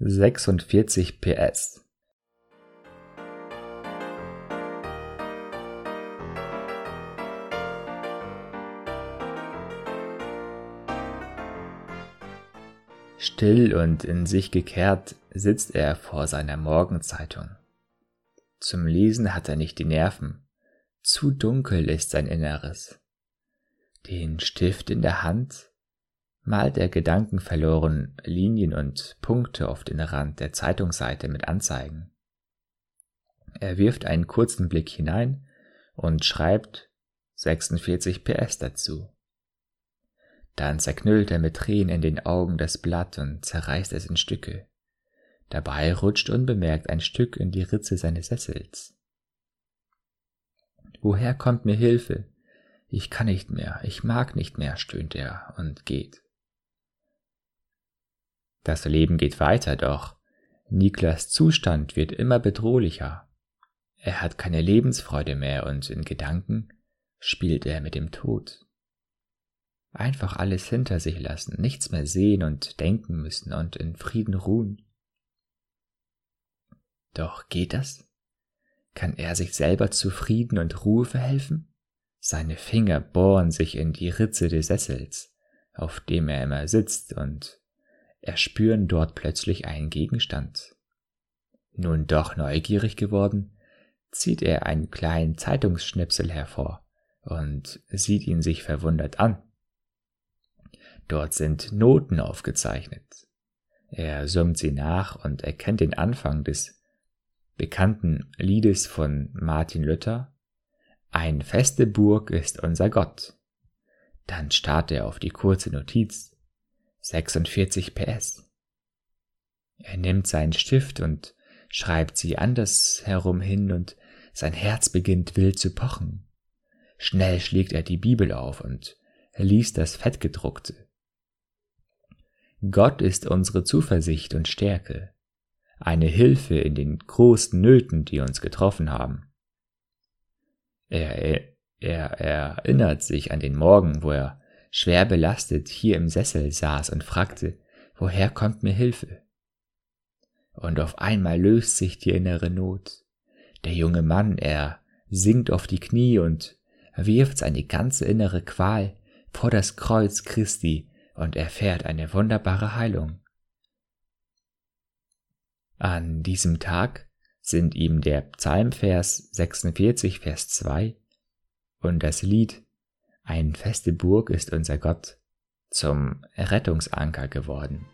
46 PS. Still und in sich gekehrt sitzt er vor seiner Morgenzeitung. Zum Lesen hat er nicht die Nerven, zu dunkel ist sein Inneres. Den Stift in der Hand malt er gedankenverloren Linien und Punkte auf den Rand der Zeitungsseite mit Anzeigen. Er wirft einen kurzen Blick hinein und schreibt 46 PS dazu. Dann zerknüllt er mit Tränen in den Augen das Blatt und zerreißt es in Stücke. Dabei rutscht unbemerkt ein Stück in die Ritze seines Sessels. Woher kommt mir Hilfe? Ich kann nicht mehr, ich mag nicht mehr, stöhnt er und geht. Das Leben geht weiter, doch Niklas Zustand wird immer bedrohlicher. Er hat keine Lebensfreude mehr und in Gedanken spielt er mit dem Tod. Einfach alles hinter sich lassen, nichts mehr sehen und denken müssen und in Frieden ruhen. Doch geht das? Kann er sich selber zu Frieden und Ruhe verhelfen? Seine Finger bohren sich in die Ritze des Sessels, auf dem er immer sitzt, und erspüren dort plötzlich einen Gegenstand. Nun doch neugierig geworden, zieht er einen kleinen Zeitungsschnipsel hervor und sieht ihn sich verwundert an. Dort sind Noten aufgezeichnet. Er summt sie nach und erkennt den Anfang des bekannten Liedes von Martin Luther. Ein feste Burg ist unser Gott. Dann starrt er auf die kurze Notiz. 46 PS. Er nimmt seinen Stift und schreibt sie anders herum hin und sein Herz beginnt wild zu pochen. Schnell schlägt er die Bibel auf und liest das Fettgedruckte. Gott ist unsere Zuversicht und Stärke, eine Hilfe in den großen Nöten, die uns getroffen haben. Er, er, er erinnert sich an den Morgen, wo er schwer belastet hier im Sessel saß und fragte, woher kommt mir Hilfe? Und auf einmal löst sich die innere Not. Der junge Mann, er sinkt auf die Knie und wirft seine ganze innere Qual vor das Kreuz Christi und erfährt eine wunderbare Heilung. An diesem Tag sind ihm der Psalmvers 46, Vers 2 und das Lied ein feste Burg ist unser Gott zum Rettungsanker geworden.